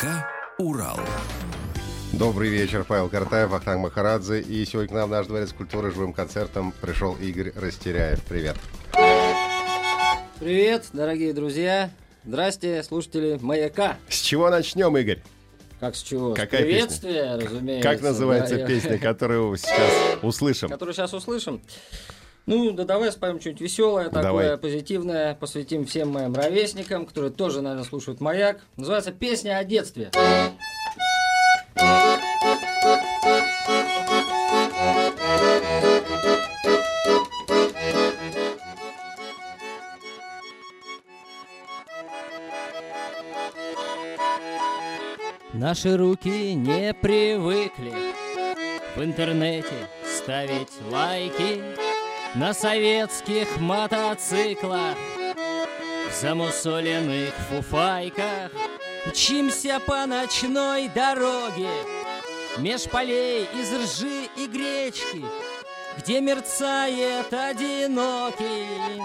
ДК «Урал». Добрый вечер, Павел Картаев, Ахтанг Махарадзе. И сегодня к нам в наш дворец культуры живым концертом пришел Игорь Растеряев. Привет. Привет, дорогие друзья. Здрасте, слушатели «Маяка». С чего начнем, Игорь? Как с чего? Какая с приветствия, песня? разумеется. Как называется да, песня, которую сейчас услышим? Которую сейчас услышим? Ну, да давай споем что-нибудь веселое, такое Давай. позитивное, посвятим всем моим ровесникам, которые тоже, наверное, слушают «Маяк». Называется «Песня о детстве». Наши руки не привыкли в интернете ставить лайки на советских мотоциклах, в замусоленных фуфайках. Учимся по ночной дороге, меж полей из ржи и гречки, где мерцает одинокий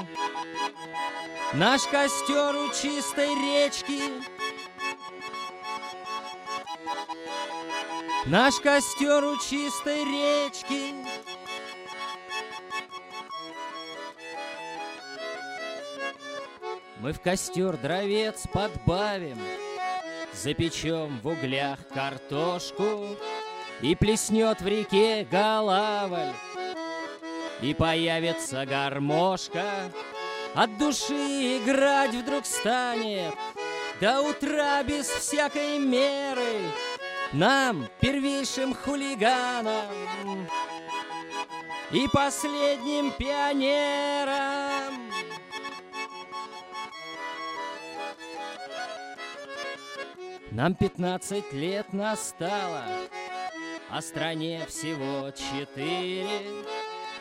наш костер у чистой речки. Наш костер у чистой речки. Мы в костер дровец подбавим, Запечем в углях картошку, И плеснет в реке голавль, И появится гармошка. От души играть вдруг станет До утра без всякой меры Нам, первейшим хулиганам И последним пионерам Нам пятнадцать лет настало, а стране всего четыре.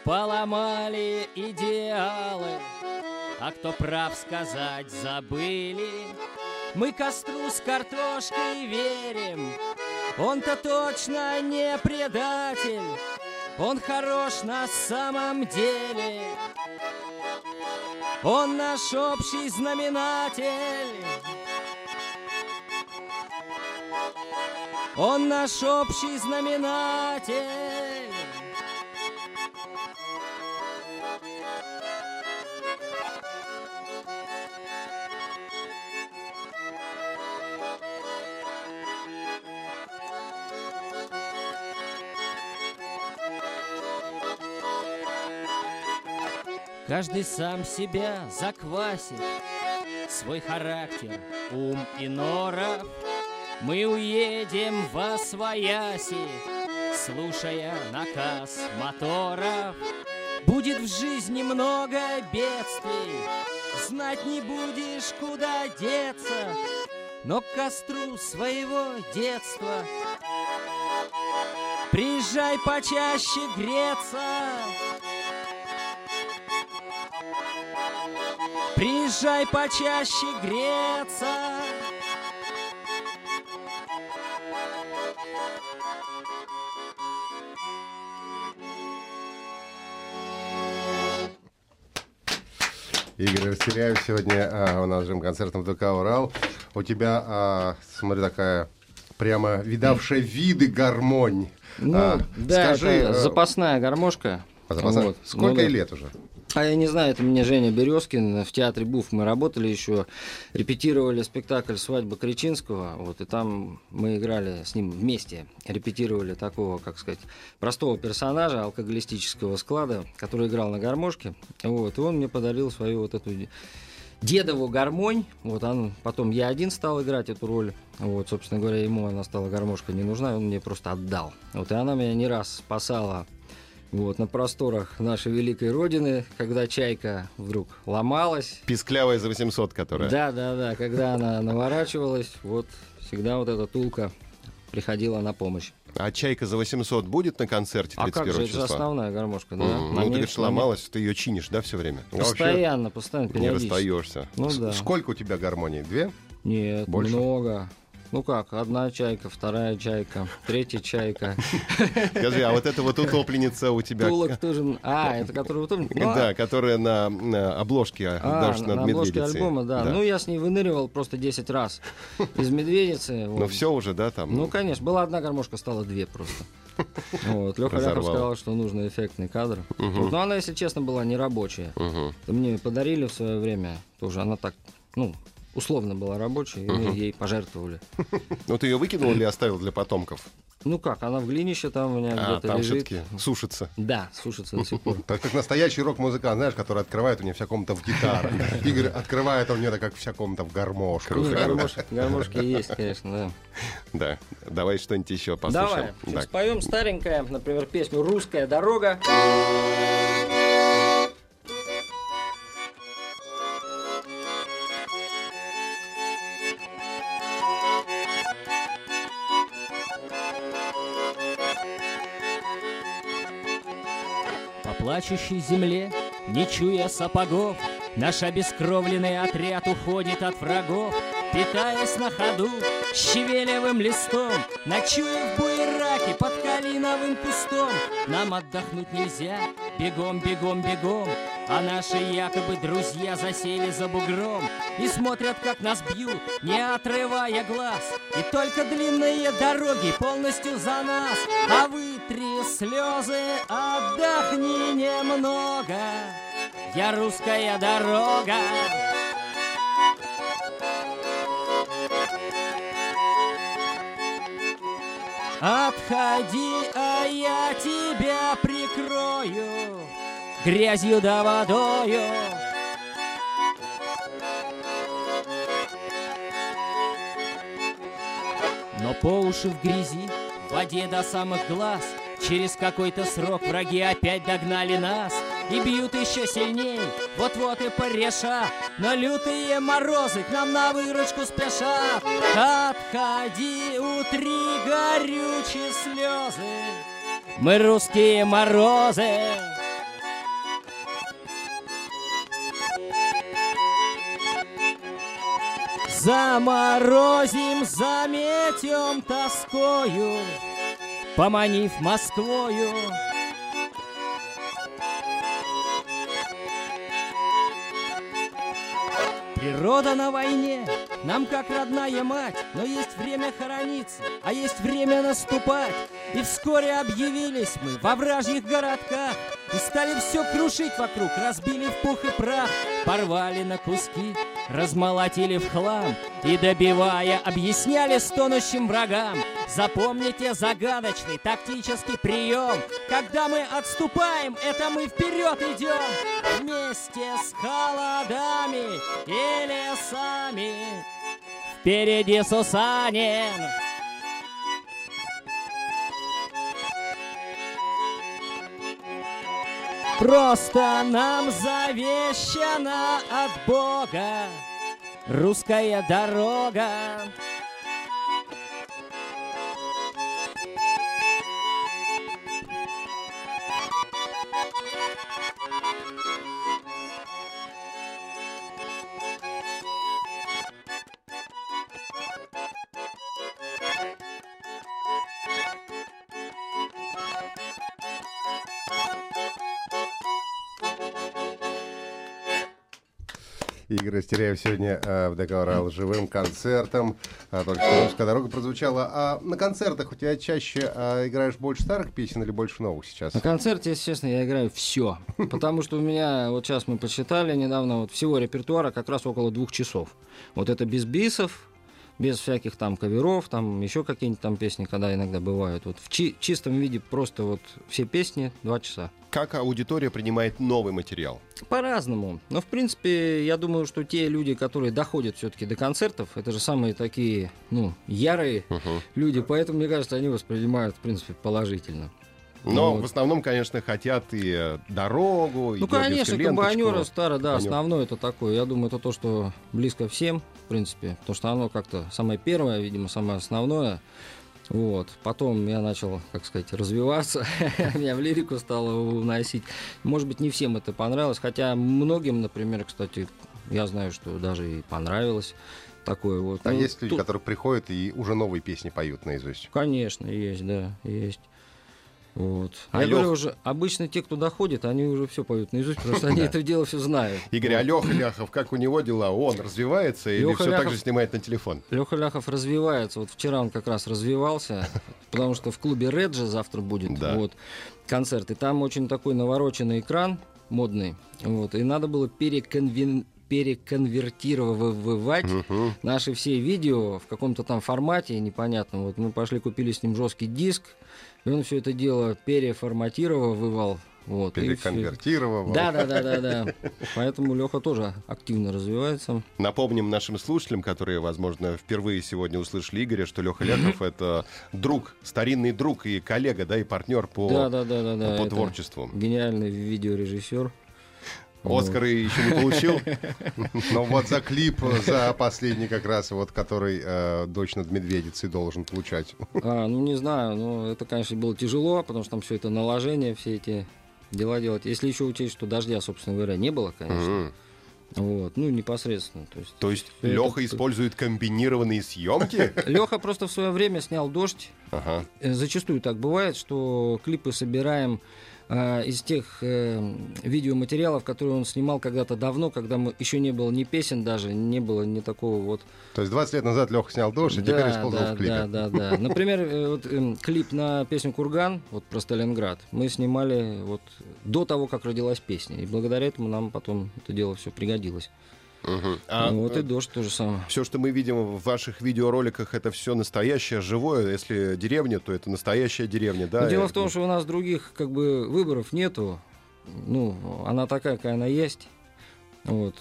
Поломали идеалы, а кто прав сказать забыли. Мы костру с картошкой верим, он-то точно не предатель, он хорош на самом деле. Он наш общий знаменатель. Он наш общий знаменатель. Каждый сам себя заквасит, свой характер, ум и норов. Мы уедем во свояси, слушая наказ моторов. Будет в жизни много бедствий, знать не будешь, куда деться, но к костру своего детства приезжай почаще греться. Приезжай почаще греться. Игорь Растеряев сегодня а, у нас живым концертом ДК «Урал». У тебя, а, смотри, такая прямо видавшая виды гармонь. Ну, А, да, скажи, это э, запасная гармошка. а запасная- Вот. Сколько Ну да. лет уже? А я не знаю, это мне Женя Березкин в театре Буф мы работали еще, репетировали спектакль «Свадьба Кричинского», вот, и там мы играли с ним вместе, репетировали такого, как сказать, простого персонажа алкоголистического склада, который играл на гармошке, вот, и он мне подарил свою вот эту дедову гармонь, вот он, потом я один стал играть эту роль, вот, собственно говоря, ему она стала гармошка не нужна, он мне просто отдал, вот, и она меня не раз спасала Вот, на просторах нашей великой родины, когда чайка вдруг ломалась. Писклявая за 800, которая. Да, да, да, когда она наворачивалась, вот всегда вот эта тулка приходила на помощь. А чайка за 800 будет на концерте 31 а как же, числа? это же основная гармошка, да? На Ну, ты говоришь, ломалась, ты ее чинишь, да, все время? Ну, Постоянно, постоянно, Не периодически. расстаешься. Ну да. Сколько у тебя гармоний? Две? Нет, Больше? много. Ну как, одна чайка, вторая чайка, третья чайка. Скажи, а вот эта вот утопленница у тебя... Тулок тоже... А, это который утопленник? Ну, а- Да, которая на, на обложке А, даже на, над на обложке альбома, да. Ну, я с ней выныривал просто 10 раз из медведицы. Ну вот. все уже, да, там? Ну, конечно, была одна гармошка, стало две просто. Вот, Леха Разорвал. сказал, что нужно эффектный кадр. Мгм. Вот, но она, если честно, была не рабочая. Мгм. Мне подарили в свое время тоже. Она так, ну, условно была рабочей, и мы ей пожертвовали. Ну ты ее выкинул или оставил для потомков? Ну как, она в глинище там у меня А, где-то там лежит. все-таки сушится. Да, сушится до сих пор. Так как настоящий рок-музыкант, знаешь, который открывает у нее вся комната в гитарах. Игорь открывает у нее так как вся комната в гармошку. Гармош- Гармошки есть, конечно, да. Да, давай что-нибудь еще послушаем. Давай, споем старенькое, например, песню «Русская дорога». Плачущей земле, не чуя сапогов, Наш обескровленный отряд уходит от врагов, Питаясь на ходу щавелевым листом, Ночуя в буераке под калиновым кустом. Нам отдохнуть нельзя, бегом, бегом, бегом, А наши якобы друзья засели за бугром И смотрят, как нас бьют, не отрывая глаз И только длинные дороги полностью за нас А вытри слезы, отдохни немного. Я русская дорога. Отходи, а я тебя прикрою Грязью да водою. Но по уши в грязи, воде до самых глаз. Через какой-то срок враги опять догнали нас И бьют еще сильней, вот-вот и порешат Но лютые морозы к нам на выручку спешат. Отходи, утри горючие слезы. Мы русские морозы Заморозим, заметем тоскою, Поманив Москвою. Природа на войне, нам как родная мать, но есть время хорониться, а есть время наступать. И вскоре объявились мы во вражьих городках и стали все крушить вокруг, разбили в пух и прах, порвали на куски, размолотили в хлам и, добивая, объясняли стонущим врагам. Запомните загадочный тактический прием. Когда мы отступаем, это мы вперед идем. Вместе с холодами и лесами. Впереди Сусанин. Просто нам завещана от Бога русская дорога. Растеряев сегодня э, в ДК «Урал» живым концертом. А, только что «Русская дорога» прозвучала. А на концертах у тебя чаще а, играешь больше старых песен или больше новых сейчас? На концерте, если честно, я играю все. Потому что у меня, вот сейчас мы посчитали недавно, вот всего репертуара как раз около двух часов. Вот это без бисов, без всяких там каверов, там еще какие-нибудь там песни, когда иногда бывают. Вот в чи- чистом виде просто вот все песни два часа. Как аудитория принимает новый материал? По-разному. Но, в принципе, я думаю, что те люди, которые доходят все-таки до концертов, это же самые такие, ну, ярые Мгм. люди, поэтому, мне кажется, они воспринимают, в принципе, положительно. Но Вот. в основном, конечно, хотят и э, дорогу, и Ну, конечно, комбайнеры старые, да, основное это такое. Я думаю, это то, что близко всем, в принципе, потому что оно как-то самое первое, видимо, самое основное. Вот. Потом я начал, как сказать, развиваться, меня в лирику стало уносить. Может быть, не всем это понравилось, хотя многим, например, кстати, я знаю, что даже и понравилось такое вот. А Ну, есть люди, тут- которые приходят и уже новые песни поют наизусть. Конечно, есть, да, есть. Вот. А я Лёх- говорю уже, обычно те, кто доходит, они уже все поют наизусть, потому что они это дело все знают. Игорь, а Леха Ляхов, как у него дела? Он развивается или все так же снимает на телефон? Леха Ляхов развивается. Вот вчера он как раз развивался, потому что в клубе Реджи завтра будет вот, концерт. И там очень такой навороченный экран модный. Вот, и надо было переконвен- переконвертировать Мгм. наши все видео в каком-то там формате непонятном. Вот мы пошли, купили с ним жесткий диск, и он все это дело переформатировал, вот. Переконвертировал. Да, да, да, да, да. Поэтому Леха тоже активно развивается. Напомним нашим слушателям, которые, возможно, впервые сегодня услышали Игоря, что Леха Ляхов это друг, старинный друг и коллега, да, и партнер по, Да, да, да, да, да. по творчеству. Гениальный видеорежиссер. Оскары еще не получил. Но вот за клип, за последний как раз, вот который э, «Дочь над медведицей» должен получать. А, ну не знаю, ну это, конечно, было тяжело, потому что там все это наложение, все эти дела делать. Если еще учесть, что дождя, собственно говоря, не было, конечно. Вот, ну непосредственно. То есть, То есть всё это- Леха использует комбинированные съемки? Леха просто в свое время снял дождь. Ага. Э, Зачастую так бывает, что клипы собираем э, из тех э, видеоматериалов, которые он снимал когда-то давно, когда мы еще не было ни песен даже, не было ни такого вот То есть 20 лет назад Леха снял «Дождь», и теперь Да, использовал да, в клипе. Да, да, да. Например, э, вот, эм, клип на песню «Курган», вот про Сталинград, мы снимали вот до того, как родилась песня. И благодаря этому нам потом это дело все пригодилось. Мгм. А, Ну, вот и э, «Дождь» то же самое. Все, что мы видим в ваших видеороликах, это все настоящее, живое. Если деревня, то это настоящая деревня, да? Но дело И- в том, что у нас других как бы выборов нету. Ну, она такая, какая она есть. Вот.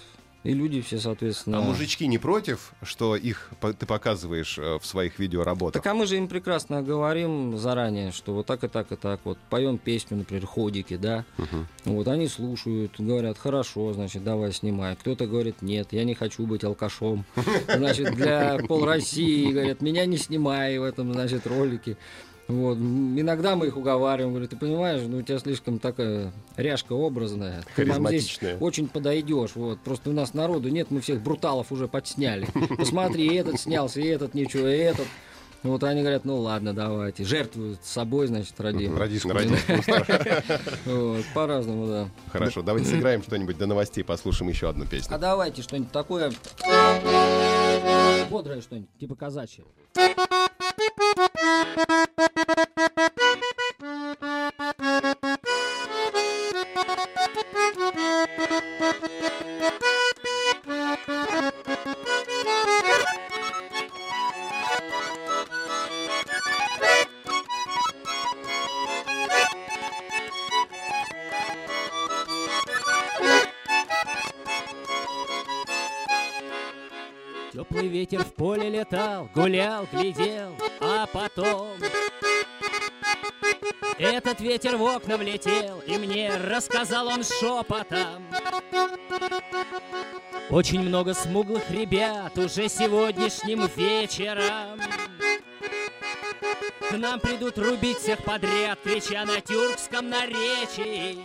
И люди все, соответственно... А мужички не против, что их ты показываешь э, в своих видеоработах? Так а мы же им прекрасно говорим заранее, что вот так и так и так. Вот поем песню, например, ходики, да. Мгм. Вот они слушают, говорят, хорошо, значит, давай снимай. Кто-то говорит, нет, я не хочу быть алкашом. Значит, для пол России говорят, меня не снимай в этом, значит, ролике. Вот. Иногда мы их уговариваем, говорю, ты понимаешь, ну у тебя слишком такая ряжка образная. Ты нам здесь очень подойдешь. Вот. Просто у нас народу нет, мы всех бруталов уже подсняли. Посмотри, и этот снялся, и этот ничего, и этот. Вот они говорят, ну ладно, давайте. Жертвуют собой, значит, ради. Ради по-разному, да. Хорошо, давайте сыграем что-нибудь до новостей, послушаем еще одну песню. А давайте что-нибудь такое бодрое что-нибудь, типа казачье. Гулял, глядел, а потом Этот ветер в окна влетел, и мне рассказал он шепотом. Очень много смуглых ребят уже сегодняшним вечером. К нам придут рубить всех подряд, крича на тюркском наречии.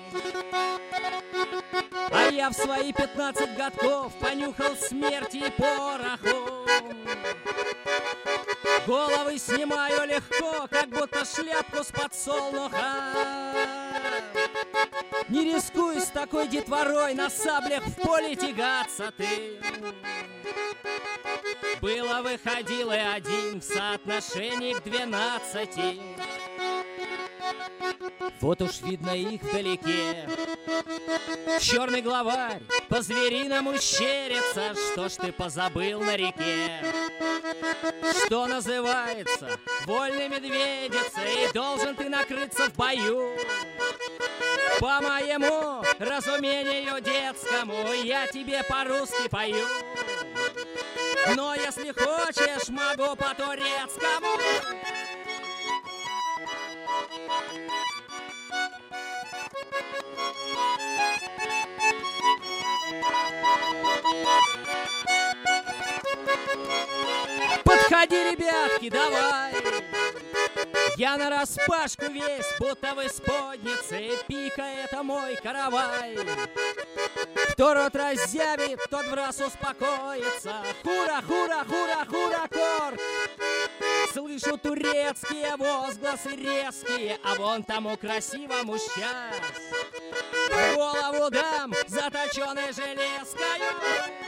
А я в свои пятнадцать годков понюхал смерти и пороху. Головы снимаю легко, как будто шляпку с подсолнуха. Не рискуй с такой детворой на саблях в поле тягаться ты. Было выходил и один в соотношении к двенадцати. Вот уж видно их вдалеке. Черный главарь по-звериному щерится, что ж ты позабыл на реке? Что называется, вольной медведицей Должен ты накрыться в бою По моему разумению детскому Я тебе по-русски пою Но если хочешь, могу по-турецкому Thank you. Выходи, ребятки, давай! Я на распашку весь, будто в исподнице, Пика — это мой каравай. Кто рот разъявит, тот в раз успокоится. Хура, хура, хура, хура, кор! Слышу турецкие возгласы резкие, А вон тому красивому сейчас голову дам заточенной железкою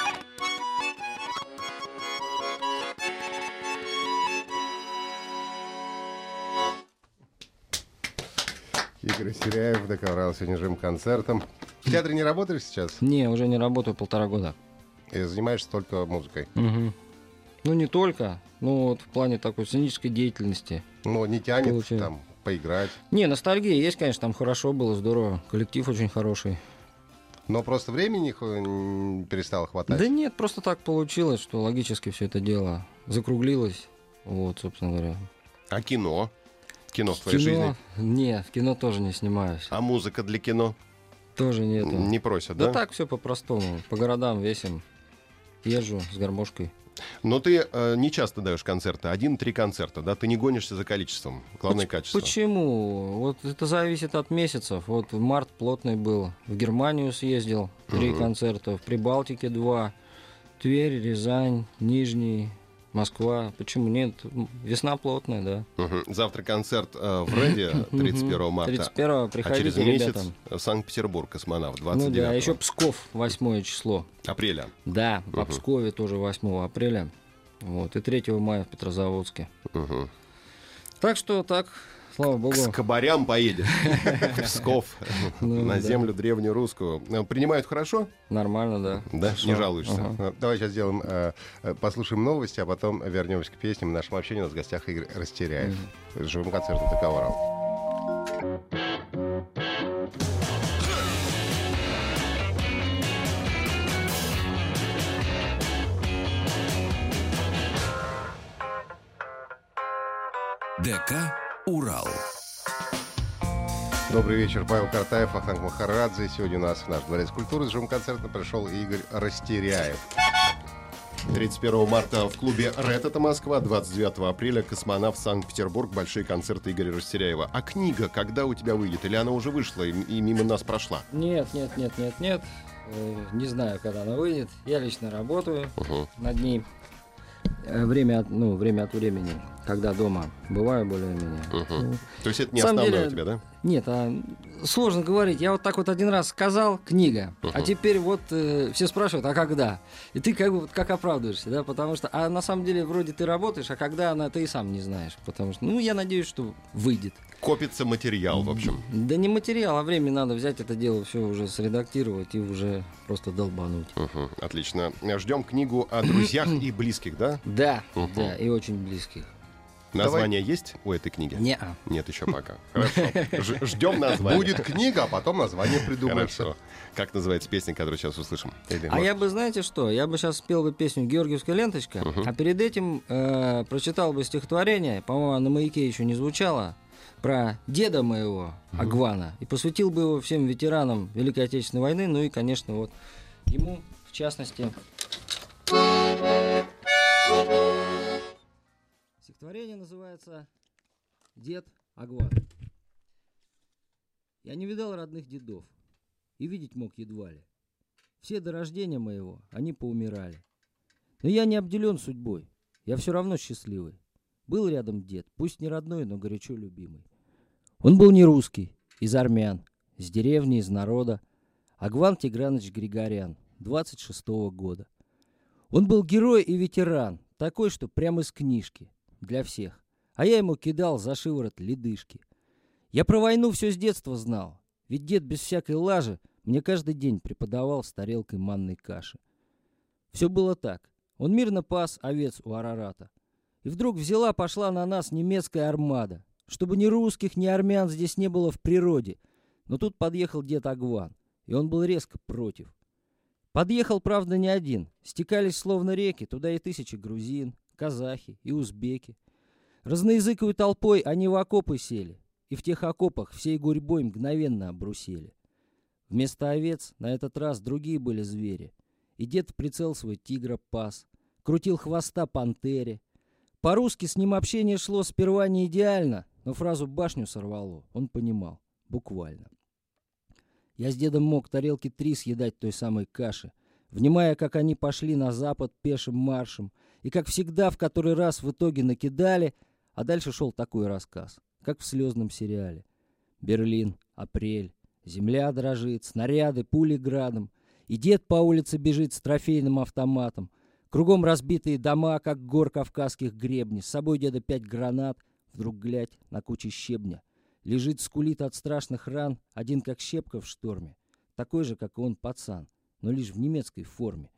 Игорь Серяев, ДК «Урал» сегодня живым концертом. В театре не работаешь сейчас? Не, уже не работаю полтора года. И занимаешься только музыкой? Мгм. Ну, не только, но вот в плане такой сценической деятельности. Ну, не тянет Получаю. там поиграть. Не, ностальгия есть, конечно, там хорошо было, здорово. Коллектив очень хороший. Но просто времени перестало хватать. Да нет, просто так получилось, что логически все это дело закруглилось. Вот, собственно говоря. А кино? Кино в твоей жизни? Не, в кино тоже не снимаюсь. А музыка для кино? Тоже нету. Не просят, да? да? так все по-простому. По городам весим. Езжу с гармошкой. Но ты э, не часто даешь концерты. Один-три концерта, да? Ты не гонишься за количеством. Главное Поч- качество. Почему? Вот это зависит от месяцев. Вот в март плотный был. В Германию съездил. Три Мгм. концерта. В Прибалтике два. Тверь, Рязань, Нижний, Москва. Почему нет? Весна плотная, да. Мгм. Завтра концерт э, в Реде 31 марта. 31 А приходите, через месяц ребята. в Санкт-Петербург космонавт, Ну 29 да, еще Псков, 8 число. апреля. Да, по Мгм. Пскове тоже 8 апреля. Вот, и 3 мая в Петрозаводске. Мгм. Так что так, слава богу. К скобарям поедешь. В Псков. Ну, На землю древнюю русскую. Э, Принимают хорошо? Нормально, да. Да? Не жалуешься? Ну, Давай сейчас сделаем, э, э, послушаем новости, а потом вернемся к песням. В нашем общении у нас в гостях Игорь Растеряев. С живым концертом «Урал». ДК «Урал». Добрый вечер, Павел Картаев, Аханг Махарадзе. Сегодня у нас в наш дворец культуры с живым концертом пришел Игорь Растеряев. 31 марта в клубе «Ред» это Москва, 29 апреля «Космонавт» Санкт-Петербург, большие концерты Игоря Растеряева. А книга когда у тебя выйдет? Или она уже вышла и, и мимо нас прошла? Нет, нет, нет, нет, нет. Э, Не знаю, когда она выйдет. Я лично работаю Мгм. над ней. Э, Время от, ну, время от времени, когда дома бываю более-менее. Мгм. То есть это не основное деле- у тебя, да? Нет, а сложно говорить. Я вот так вот один раз сказал, книга, а Мгм. теперь вот э, все спрашивают, а когда? И ты как бы вот как оправдываешься, да, потому что, а на самом деле вроде ты работаешь, а когда она, ты и сам не знаешь, потому что, ну, я надеюсь, что выйдет. Копится материал, в общем. Да не материал, а время надо взять это дело все уже средактировать и уже просто долбануть. Мгм. Отлично. Ждем книгу о друзьях и близких, да? Да, Мгм. да, и очень близких. Название есть у этой книги? Не-а. Нет, еще пока. Хорошо. Ждем название. Будет книга, а потом название придумается. Хорошо. Как называется песня, которую сейчас услышим? Или, А может, я бы, знаете что, я бы сейчас спел бы песню «Георгиевская ленточка», а перед этим э, прочитал бы стихотворение, по-моему, на «Маяке» еще не звучало, про деда моего, Агвана, и посвятил бы его всем ветеранам Великой Отечественной войны, ну и, конечно, вот ему, в частности... Стихотворение называется «Дед Агван». Я не видал родных дедов, и видеть мог едва ли. Все до рождения моего они поумирали. Но я не обделен судьбой, я все равно счастливый. Был рядом дед, пусть не родной, но горячо любимый. Он был не русский, из армян, с деревни, из народа. Агван Тигранович Григорян, 26-го года. Он был герой и ветеран, такой, что прямо из книжки, для всех. А я ему кидал за шиворот ледышки. Я про войну все с детства знал, ведь дед без всякой лажи мне каждый день преподавал с тарелкой манной каши. Все было так. Он мирно пас овец у Арарата. И вдруг взяла, пошла на нас немецкая армада. Чтобы ни русских, ни армян здесь не было в природе. Но тут подъехал дед Агван, и он был резко против. Подъехал, правда, не один. Стекались словно реки, туда и тысячи грузин, казахи и узбеки. Разноязыковой толпой они в окопы сели, и в тех окопах всей гурьбой мгновенно обрусели. Вместо овец на этот раз другие были звери. И дед в прицел свой тигра пас, крутил хвоста пантере. По-русски с ним общение шло сперва не идеально, но фразу «башню сорвало» он понимал, буквально. Я с дедом мог тарелки три съедать той самой каши, внимая, как они пошли на запад пешим маршем, и, как всегда, в который раз в итоге накидали, а дальше шел такой рассказ, как в слезном сериале. Берлин, апрель, земля дрожит, снаряды, пули градом, и дед по улице бежит с трофейным автоматом. Кругом разбитые дома, как гор кавказских гребней, с собой деда пять гранат, вдруг глядь на куче щебня. Лежит, скулит от страшных ран, один как щепка в шторме. Такой же, как и он, пацан, но лишь в немецкой форме.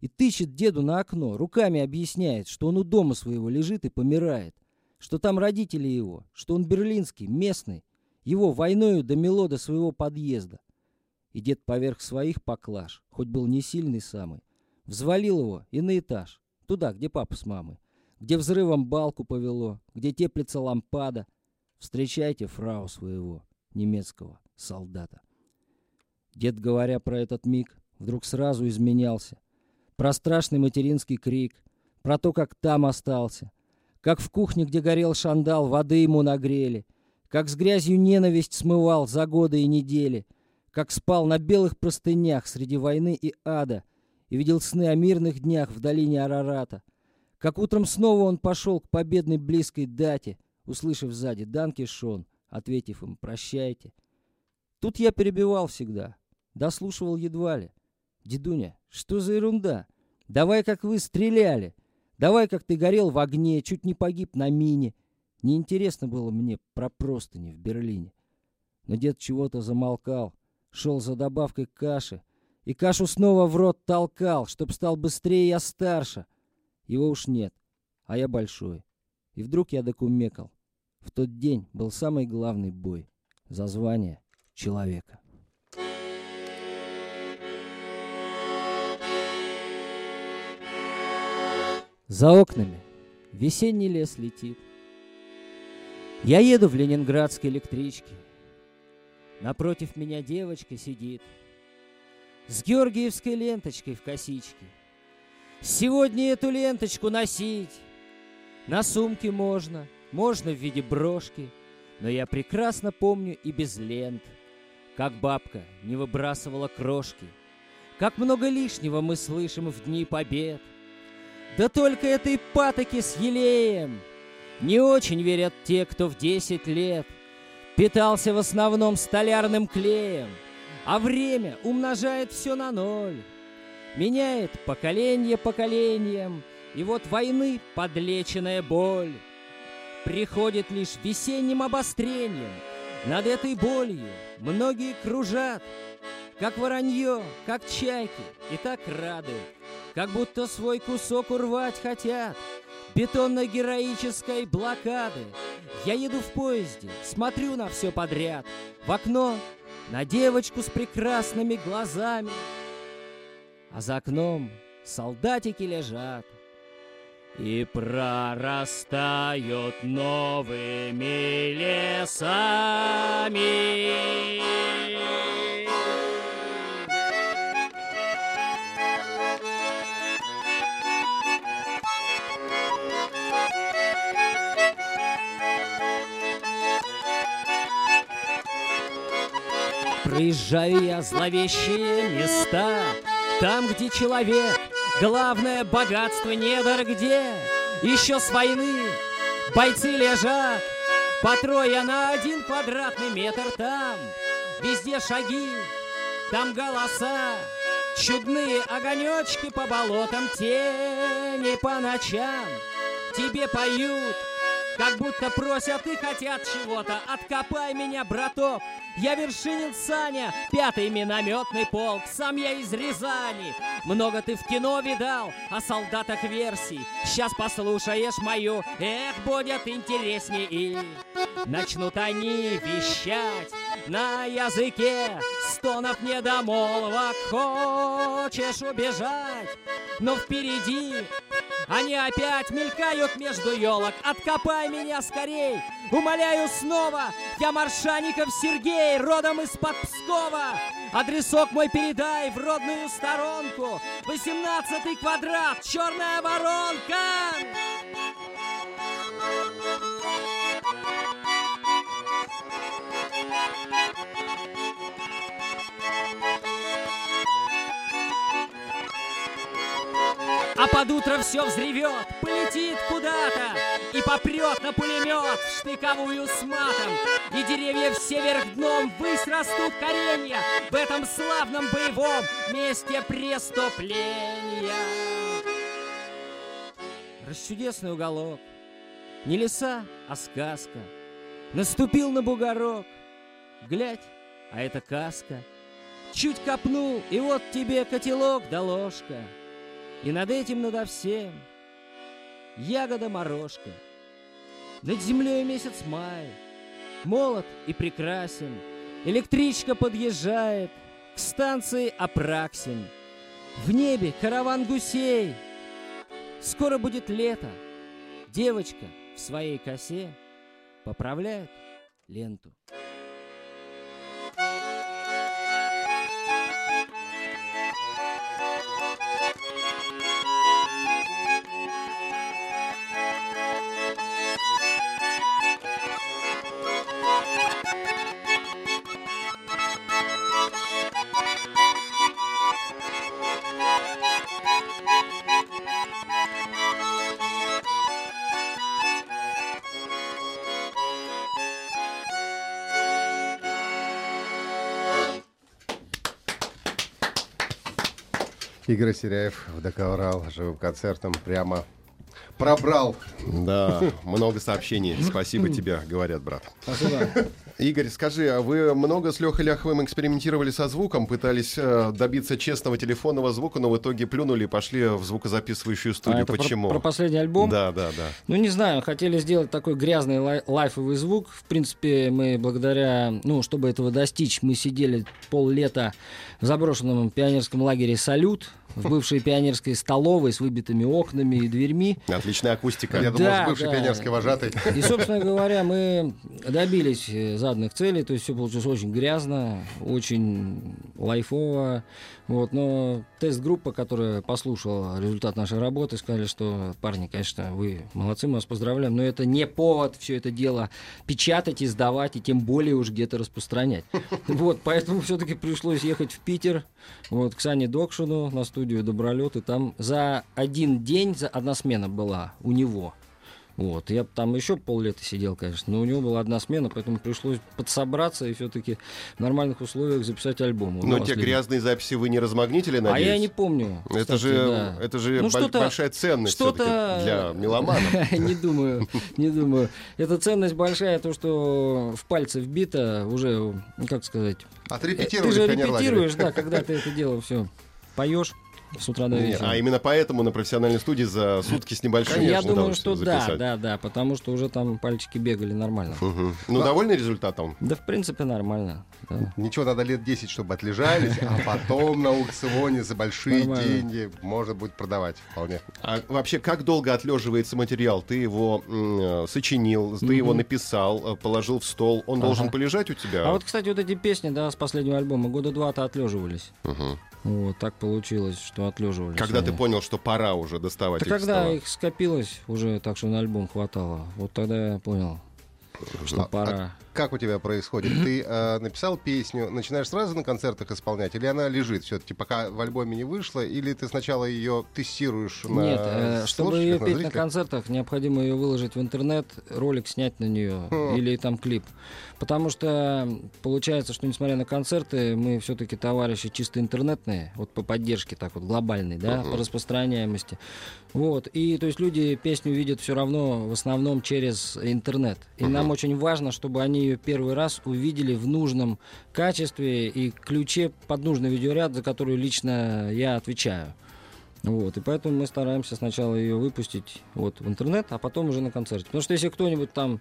И тычет деду на окно, руками объясняет, что он у дома своего лежит и помирает, что там родители его, что он берлинский, местный, его войною домело до своего подъезда. И дед поверх своих поклаж, хоть был не сильный самый, взвалил его и на этаж, туда, где папа с мамой, где взрывом балку повело, где теплится лампада, Встречайте фрау своего, немецкого солдата. Дед, говоря про этот миг, вдруг сразу изменялся. Про страшный материнский крик, про то, как там остался, как в кухне, где горел шандал, воды ему нагрели, как с грязью ненависть смывал за годы и недели, как спал на белых простынях среди войны и ада. И видел сны о мирных днях в долине Арарата, как утром снова он пошел к победной близкой дате, услышав сзади «Данки Шон», ответив им «Прощайте». Тут я перебивал всегда, дослушивал едва ли. «Дедуня, что за ерунда? Давай, как вы стреляли. Давай, как ты горел в огне, чуть не погиб на мине. Неинтересно было мне про простыни в Берлине». Но дед чего-то замолкал, шел за добавкой каши, и кашу снова в рот толкал, чтоб стал быстрее я старше. Его уж нет, а я большой. И вдруг я докумекал. В тот день был самый главный бой за звание человека. За окнами весенний лес летит. Я еду в ленинградской электричке. Напротив меня девочка сидит С георгиевской ленточкой в косичке. Сегодня эту ленточку носить. На сумке можно, можно в виде брошки, но я прекрасно помню и без лент, как бабка не выбрасывала крошки, как много лишнего мы слышим в дни побед. Да только этой патоки с елеем не очень верят те, кто в десять лет питался в основном столярным клеем, а время умножает все на ноль, меняет поколение поколением, и вот войны подлеченная боль приходит лишь весенним обострением. Над этой болью многие кружат, как воронье, как чайки, и так рады, как будто свой кусок урвать хотят. Бетонно-героической блокады. Я еду в поезде, смотрю на все подряд. В окно на девочку с прекрасными глазами. А за окном солдатики лежат. И прорастают новыми лесами. Проезжаю я зловещие места, там, где человек Главное богатство недор где Еще с войны бойцы лежат. По трое на один квадратный метр там Везде шаги, там голоса Чудные огонечки по болотам Тени по ночам. Тебе поют как будто просят и хотят чего-то. Откопай меня, браток. Я Вершинин Саня Пятый минометный полк. Сам я из Рязани. Много ты в кино видал О солдатах версий. Сейчас послушаешь мою. Эх, будет интереснее. И Начнут они вещать на языке стонов недомолвок. Хочешь убежать, но впереди они опять мелькают между елок. Откопай меня скорей, умоляю снова! Я Маршаников Сергей, родом из-под Пскова Адресок мой передай в родную сторонку! Восемнадцатый квадрат, черная воронка А под утро все взревет, полетит куда-то И попрет на пулемет штыковую с матом. И деревья все вверх дном высь растут коренья В этом славном боевом месте преступления. Расчудесный уголок Не леса, а сказка. Наступил на бугорок Глядь, а это каска. Чуть копнул, и вот тебе котелок да ложка и над этим надо всем ягода-морожка. Над землей месяц май, молод и прекрасен. Электричка подъезжает к станции Апраксин. В небе караван гусей. Скоро будет лето. Девочка в своей косе поправляет ленту. Игорь Серяев в ДК «Урал» живым концертом прямо пробрал. Да, много сообщений. Спасибо тебе, говорят, брат. Спасибо. Игорь, скажи, а вы много с Лехой Ляховым экспериментировали со звуком, пытались э, добиться честного телефонного звука, но в итоге плюнули и пошли в звукозаписывающую А студию. это про- Почему? Про, последний альбом? Да, да, да. Ну, не знаю, хотели сделать такой грязный лай- лайфовый звук. В принципе, мы благодаря, ну, чтобы этого достичь, мы сидели пол-лета в заброшенном пионерском лагере «Салют», в бывшей пионерской столовой с выбитыми окнами и дверьми. Отличная акустика. Я думал, Да, с бывшей да. пионерской вожатой. И, собственно говоря, мы добились заданных целей, то есть все получилось очень грязно, очень лайфово. Вот, но тест-группа, которая послушала результат нашей работы, сказали, что, парни, конечно, вы молодцы, мы вас поздравляем, но это не повод все это дело печатать, издавать и тем более уж где-то распространять. Вот, поэтому все-таки пришлось ехать в Питер, вот, к Сане Докшину на студию Добролет, и там за один день, за одна смена была у него. Вот. Я там еще поллета сидел, конечно, но у него была одна смена, поэтому пришлось подсобраться и все-таки в нормальных условиях записать альбом. Но те грязные записи вы не размагнитили, А надеюсь? я не помню. Это кстати, же, да. это же Ну, что-то- большая ценность что-то- для меломанов. Не думаю, не думаю. Эта ценность большая, то, что в пальцы вбито уже, ну, как сказать... э, Отрепетировали Ты же в пионерлагере. репетируешь, да, когда ты это дело все поешь с утра до вечера. А именно поэтому на профессиональной студии за сутки с небольшим Я можно думаю, что да, записать. да, да, потому что уже там пальчики бегали нормально. Ну, довольны результатом? Да, в принципе, нормально. да. Ничего, надо лет 10, чтобы отлежались, а потом на аукционе за большие деньги можно будет продавать вполне. А вообще, как долго отлеживается материал? Ты его э, сочинил, ты его написал, э, положил в стол. Он должен полежать у тебя? А вот, кстати, вот эти песни, да, с последнего альбома, года два-то отлеживались. Вот, так получилось, что отлеживались. Когда ты они. понял, что пора уже доставать Да их когда стола? их скопилось уже так, что на альбом хватало, вот тогда я понял, что А- пора. Как у тебя происходит? Ты э, написал песню, начинаешь сразу на концертах исполнять, или она лежит все-таки, пока в альбоме не вышла, или ты сначала ее тестируешь на Нет, э, чтобы ее на петь на зрителях? концертах, необходимо ее выложить в интернет, ролик снять на нее Хм. или там клип. Потому что получается, что несмотря на концерты, мы все-таки товарищи чисто интернетные, вот по поддержке так вот глобальной, да, по распространяемости. Вот. И то есть люди песню видят все равно в основном через интернет. И нам очень важно, чтобы они ее первый раз увидели в нужном качестве и ключе под нужный видеоряд, за который лично я отвечаю. Вот, и поэтому мы стараемся сначала ее выпустить вот, в интернет, а потом уже на концерте. Потому что если кто-нибудь там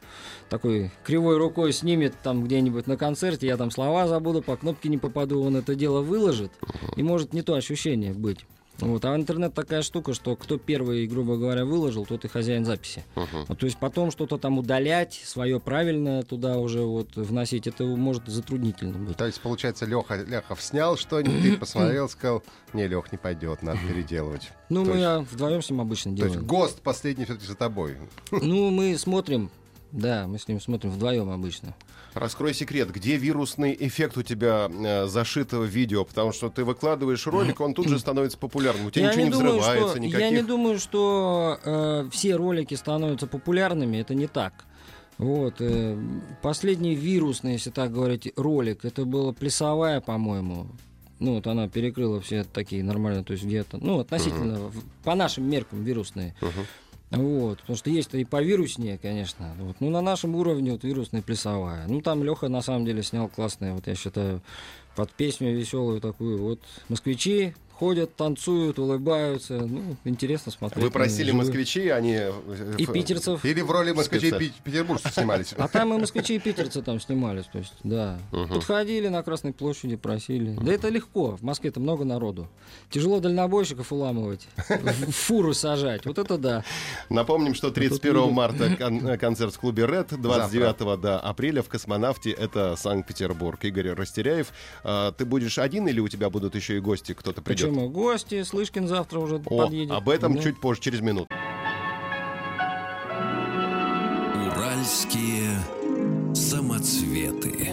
такой кривой рукой снимет там где-нибудь на концерте, я там слова забуду, по кнопке не попаду, он это дело выложит, и может не то ощущение быть. Вот. А интернет такая штука, что кто первый, грубо говоря, выложил, тот и хозяин записи. Мгм. Вот, то есть потом что-то там удалять, свое правильное туда уже вот вносить, это может затруднительно быть. То есть, получается, Леха Ляхов снял что-нибудь, ты посмотрел, сказал, не, Лех, не пойдет, надо переделывать. Ну, То мы есть- вдвоем с ним обычно То есть делаем. ГОСТ последний все-таки за тобой. Ну, мы смотрим, да, мы с ним смотрим вдвоем обычно. Раскрой секрет, где вирусный эффект у тебя э, зашит в видео, потому что ты выкладываешь ролик, он тут же становится популярным, у тебя ничего не, думаю, взрывается, что, никаких... я не думаю, что э, все ролики становятся популярными, это не так. Вот, э, последний вирусный, если так говорить, ролик, это была плясовая, по-моему. Ну, вот она перекрыла все такие нормальные, то есть где-то, ну, относительно, в- по нашим меркам вирусные. Мгм. Вот, потому что есть-то и повируснее, конечно. Вот. Ну, на нашем уровне вот вирусная плясовая. Ну, там Леха на самом деле снял классное, вот я считаю, под песню веселую такую. Вот москвичи ходят, танцуют, улыбаются. Ну, интересно смотреть. Вы просили живых. москвичей, они... э, И питерцев. Или в роли москвичей пи- петербуржцев снимались. А там и москвичи, и питерцы там снимались, то есть, да. Подходили на Красной площади, просили. Да это легко, в Москве-то много народу. Тяжело дальнобойщиков уламывать, фуру сажать, вот это да. Напомним, что 31 марта кон- э, концерт в клубе «Ред», 29 до апреля в «Космонавте» это Санкт-Петербург. Игорь Растеряев, а, ты будешь один или у тебя будут еще и гости, кто-то придет? Почему? Гости, Слышкин завтра уже О, подъедет. об этом Ну, чуть позже, через минуту. Уральские самоцветы.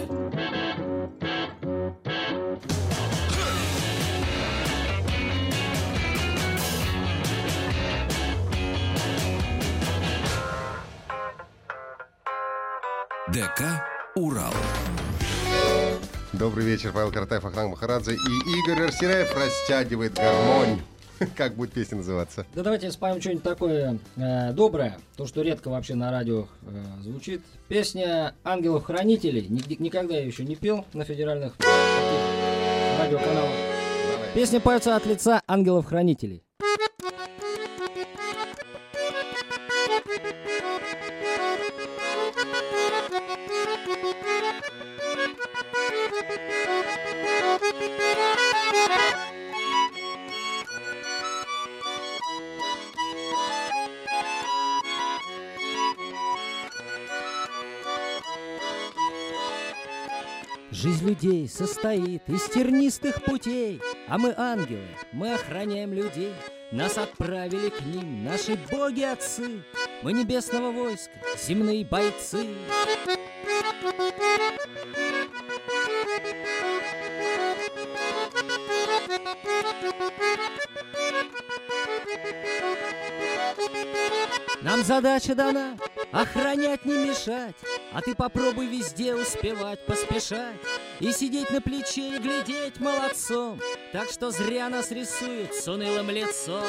Добрый вечер, Павел Картаев, Ахтанг Махарадзе. И Игорь Арсераев растягивает гармонь. Как будет песня называться? Да давайте споем что-нибудь такое э, доброе, то, что редко вообще на радио э, звучит. Песня «Ангелов-хранителей». Ни- никогда я еще не пел на федеральных радиоканалах. Песня поется от лица ангелов-хранителей. Людей состоит из тернистых путей, А мы ангелы, мы охраняем людей. Нас отправили к ним наши боги-отцы, Мы небесного войска, земные бойцы. Нам задача дана — охранять, не мешать, А ты попробуй везде успевать, поспешать И сидеть на плече и глядеть молодцом, Так что зря нас рисуют с унылым лицом.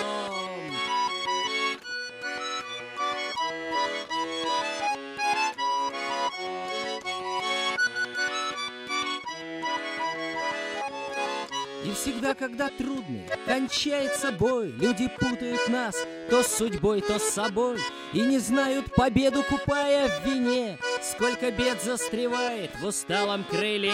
И всегда, когда трудный кончается бой, Люди путают нас то с судьбой, то с собой, И не знают победу, купая в вине, Сколько бед застревает в усталом крыле.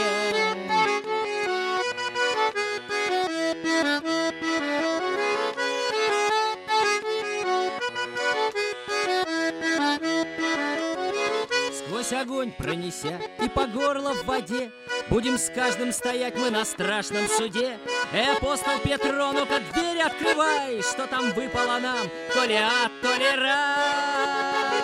Сквозь огонь пронеся и по горло в воде Будем с каждым стоять мы на страшном суде Э, апостол Петро, ну-ка дверь открывай Что там выпало нам, то ли ад, то ли рай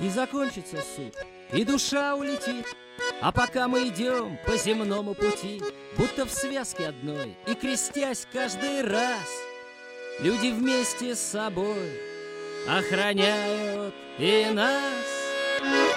И закончится суд, и душа улетит. А пока мы идем по земному пути Будто в связке одной И крестясь каждый раз Люди вместе с собой Охраняют и нас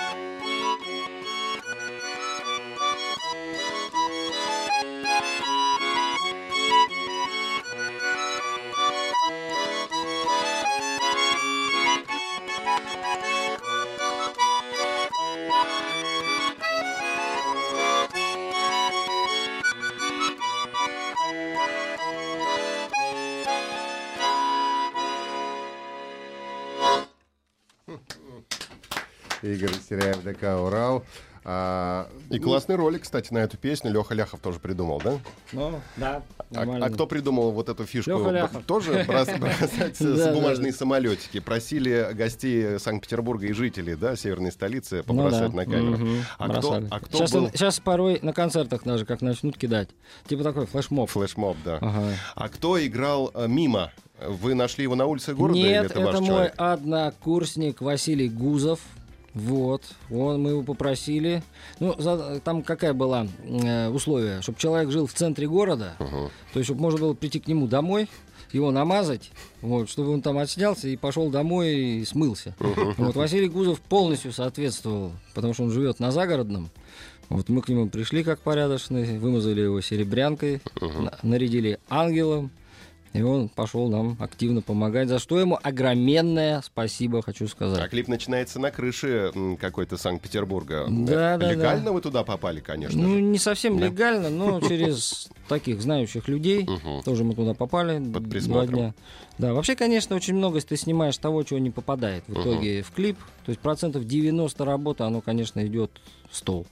Игорь Растеряев, ДК «Урал». А, И классный ролик, кстати, на эту песню Леха Ляхов тоже придумал, да? Ну, да, А, нормально. а кто придумал вот эту фишку? Лёха Ляхов. Тоже брос- бросать бумажные самолетики. Просили гостей Санкт-Петербурга и жителей, да, северной столицы Ну побросать на камеру. А кто, а сейчас, сейчас порой на концертах даже как начнут кидать. Типа такой флешмоб. Флешмоб, да. А кто играл э, мимо? Вы нашли его на улице города или Нет, это, мой однокурсник Василий Гузов. Вот, он, мы его попросили. Ну, за- там какая была э, условие, чтобы человек жил в центре города, то есть, чтобы можно было прийти к нему домой, его намазать, вот, чтобы он там отснялся и пошел домой и смылся. Вот Василий Гузов полностью соответствовал, потому что он живет на загородном. Вот мы к нему пришли как порядочные, вымазали его серебрянкой, на- нарядили ангелом, и он пошел нам активно помогать, за что ему огроменное спасибо, хочу А сказать. клип начинается на крыше какой-то Санкт-Петербурга. Да, Э, да, Легально да. вы туда попали, конечно Ну, же. не совсем Да. легально, но через таких знающих людей. Тоже мы туда попали. Под присмотром. Да, вообще, конечно, очень много, ты снимаешь того, чего не попадает в итоге в клип. То есть процентов 90 работы, оно, конечно, идет в стол.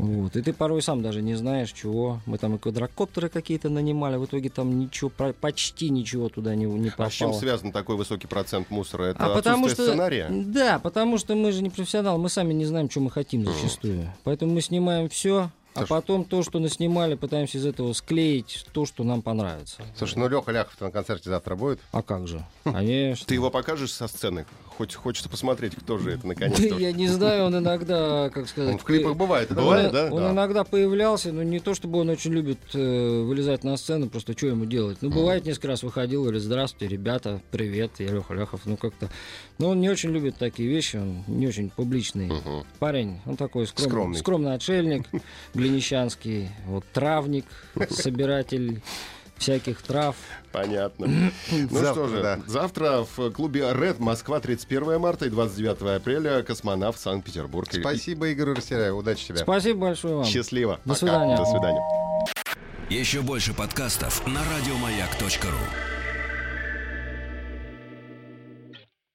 Вот. И ты порой сам даже не знаешь, чего. Мы там и квадрокоптеры какие-то нанимали, в итоге там ничего, почти ничего туда не, не попало. А с чем связан такой высокий процент мусора? Это А потому что, сценария? Да, потому что мы же не профессионалы, мы сами не знаем, что мы хотим зачастую. Поэтому мы снимаем все, а Слушай. потом то, что наснимали, пытаемся из этого склеить то, что нам понравится. Слушай, ну Леха Ляхов на концерте завтра будет. А как же? Конечно. Ты его покажешь со сцены? Хоть хочется посмотреть, кто же это наконец-то. Я не знаю, он иногда, как сказать... Он в клипах бывает. это Бывает, он, да? он Да. иногда появлялся, но не то, чтобы он очень любит э, вылезать на сцену, просто что ему делать. Ну, бывает, несколько раз выходил, говорит, здравствуйте, ребята, привет, я Леха Ляхов, ну как-то. Но он не очень любит такие вещи, он не очень публичный парень, он такой скромный отшельник, глинищанский, вот травник, собиратель всяких трав. Понятно. Ну Завтра, что же, да. завтра в клубе Red Москва 31 марта и 29 апреля космонавт Санкт-Петербург. Спасибо, Игорь Растеряев. Удачи тебе. Спасибо большое вам. Счастливо. До Пока. свидания. До свидания. Еще больше подкастов на радиомаяк.ру.